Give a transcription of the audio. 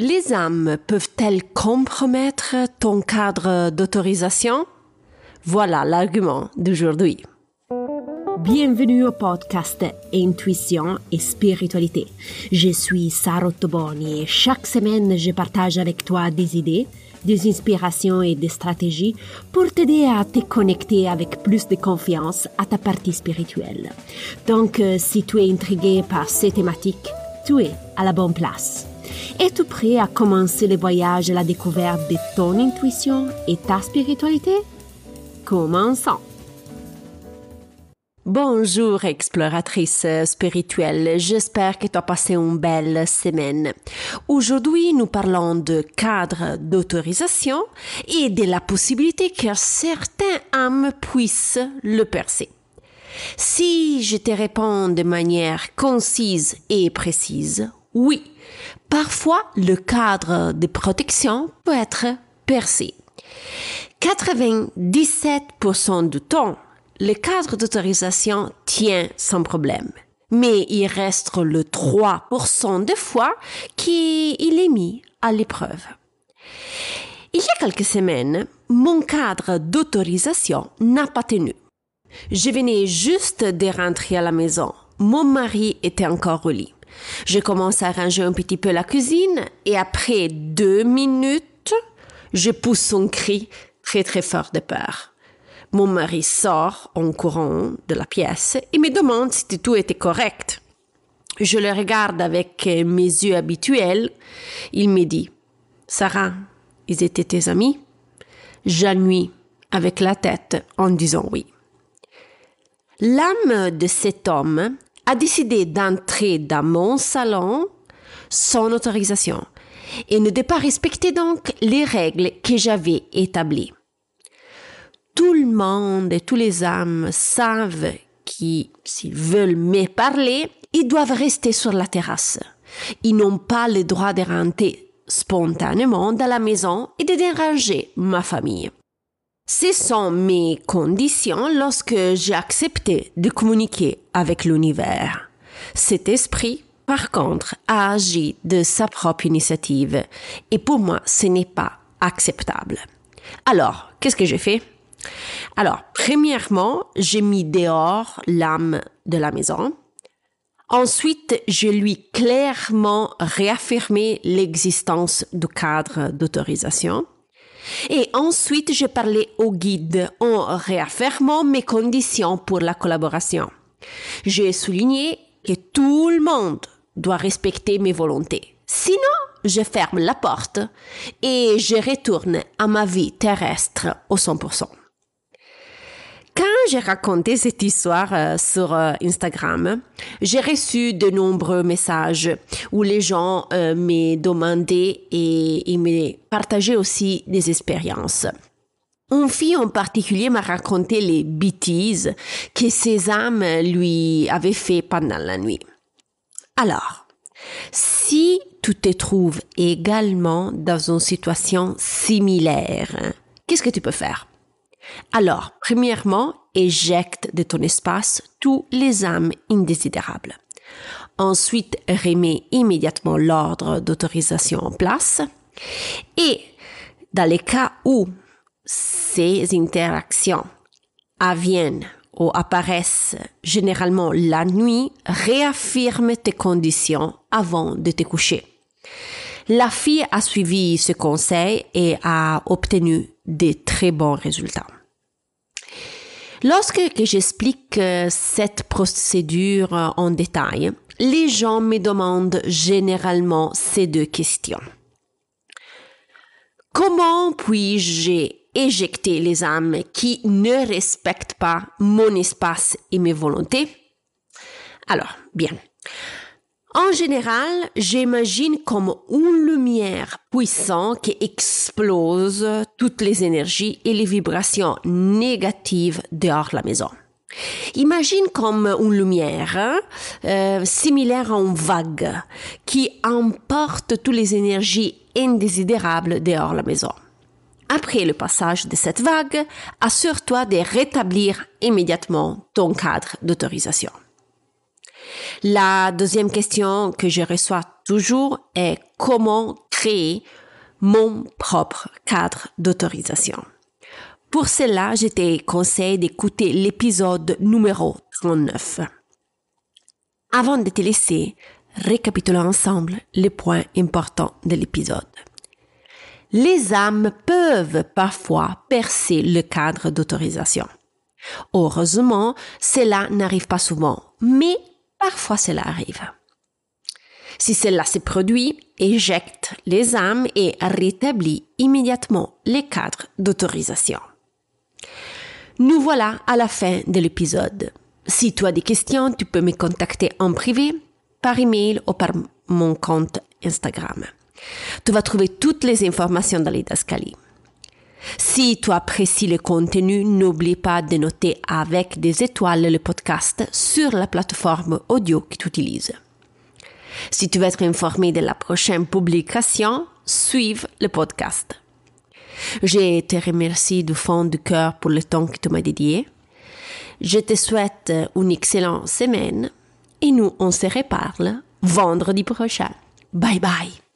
Les âmes peuvent-elles compromettre ton cadre d'autorisation? Voilà l'argument d'aujourd'hui. Bienvenue au podcast Intuition et Spiritualité. Je suis Sarah Toboni et chaque semaine je partage avec toi des idées, des inspirations et des stratégies pour t'aider à te connecter avec plus de confiance à ta partie spirituelle. Donc, euh, si tu es intrigué par ces thématiques, tu es à la bonne place. Es-tu prêt à commencer le voyage à la découverte de ton intuition et ta spiritualité? Commençons. Bonjour exploratrice spirituelle, j'espère que tu as passé une belle semaine. Aujourd'hui, nous parlons de cadre d'autorisation et de la possibilité que certains âmes puissent le percer. Si je te réponds de manière concise et précise, oui, parfois le cadre de protection peut être percé. 97% du temps, le cadre d'autorisation tient sans problème. Mais il reste le 3% de fois qu'il est mis à l'épreuve. Il y a quelques semaines, mon cadre d'autorisation n'a pas tenu. Je venais juste de rentrer à la maison. Mon mari était encore au lit. Je commence à ranger un petit peu la cuisine et après deux minutes, je pousse un cri très très fort de peur. Mon mari sort en courant de la pièce et me demande si tout était correct. Je le regarde avec mes yeux habituels. Il me dit, Sarah, ils étaient tes amis? J'ennuie avec la tête en disant oui. L'âme de cet homme a décidé d'entrer dans mon salon sans autorisation et ne de pas respecter donc les règles que j'avais établies. Tout le monde et tous les âmes savent qui, s'ils veulent me parler, ils doivent rester sur la terrasse. Ils n'ont pas le droit de rentrer spontanément dans la maison et de déranger ma famille. Ce sont mes conditions lorsque j'ai accepté de communiquer avec l'univers. Cet esprit, par contre, a agi de sa propre initiative et pour moi, ce n'est pas acceptable. Alors, qu'est-ce que j'ai fait? Alors, premièrement, j'ai mis dehors l'âme de la maison. Ensuite, je lui clairement réaffirmé l'existence du cadre d'autorisation. Et ensuite, j'ai parlé au guide en réaffirmant mes conditions pour la collaboration. J'ai souligné que tout le monde doit respecter mes volontés. Sinon, je ferme la porte et je retourne à ma vie terrestre au 100%. Quand j'ai raconté cette histoire euh, sur euh, Instagram, j'ai reçu de nombreux messages où les gens euh, me demandaient et, et me partageaient aussi des expériences. Une fille en particulier m'a raconté les bêtises que ses âmes lui avaient fait pendant la nuit. Alors, si tu te trouves également dans une situation similaire, qu'est-ce que tu peux faire? Alors, premièrement, éjecte de ton espace tous les âmes indésirables. Ensuite, remets immédiatement l'ordre d'autorisation en place. Et dans les cas où ces interactions aviennent ou apparaissent généralement la nuit, réaffirme tes conditions avant de te coucher. La fille a suivi ce conseil et a obtenu de très bons résultats. Lorsque j'explique euh, cette procédure euh, en détail, les gens me demandent généralement ces deux questions. Comment puis-je éjecter les âmes qui ne respectent pas mon espace et mes volontés? Alors, bien. En général, j'imagine comme une lumière puissante qui explose toutes les énergies et les vibrations négatives dehors la maison. Imagine comme une lumière euh, similaire à une vague qui emporte toutes les énergies indésirables dehors la maison. Après le passage de cette vague, assure-toi de rétablir immédiatement ton cadre d'autorisation. La deuxième question que je reçois toujours est comment créer mon propre cadre d'autorisation. Pour cela, je te conseille d'écouter l'épisode numéro 39. Avant de te laisser, récapitulons ensemble les points importants de l'épisode. Les âmes peuvent parfois percer le cadre d'autorisation. Heureusement, cela n'arrive pas souvent, mais parfois cela arrive. Si cela se produit, éjecte les âmes et rétablit immédiatement les cadres d'autorisation. Nous voilà à la fin de l'épisode. Si tu as des questions, tu peux me contacter en privé, par email ou par mon compte Instagram. Tu vas trouver toutes les informations dans les Dascali. Si tu apprécies le contenu, n'oublie pas de noter avec des étoiles le podcast sur la plateforme audio que tu utilises. Si tu veux être informé de la prochaine publication, suive le podcast. Je te remercie du fond du cœur pour le temps que tu m'as dédié. Je te souhaite une excellente semaine et nous on se reparle vendredi prochain. Bye bye.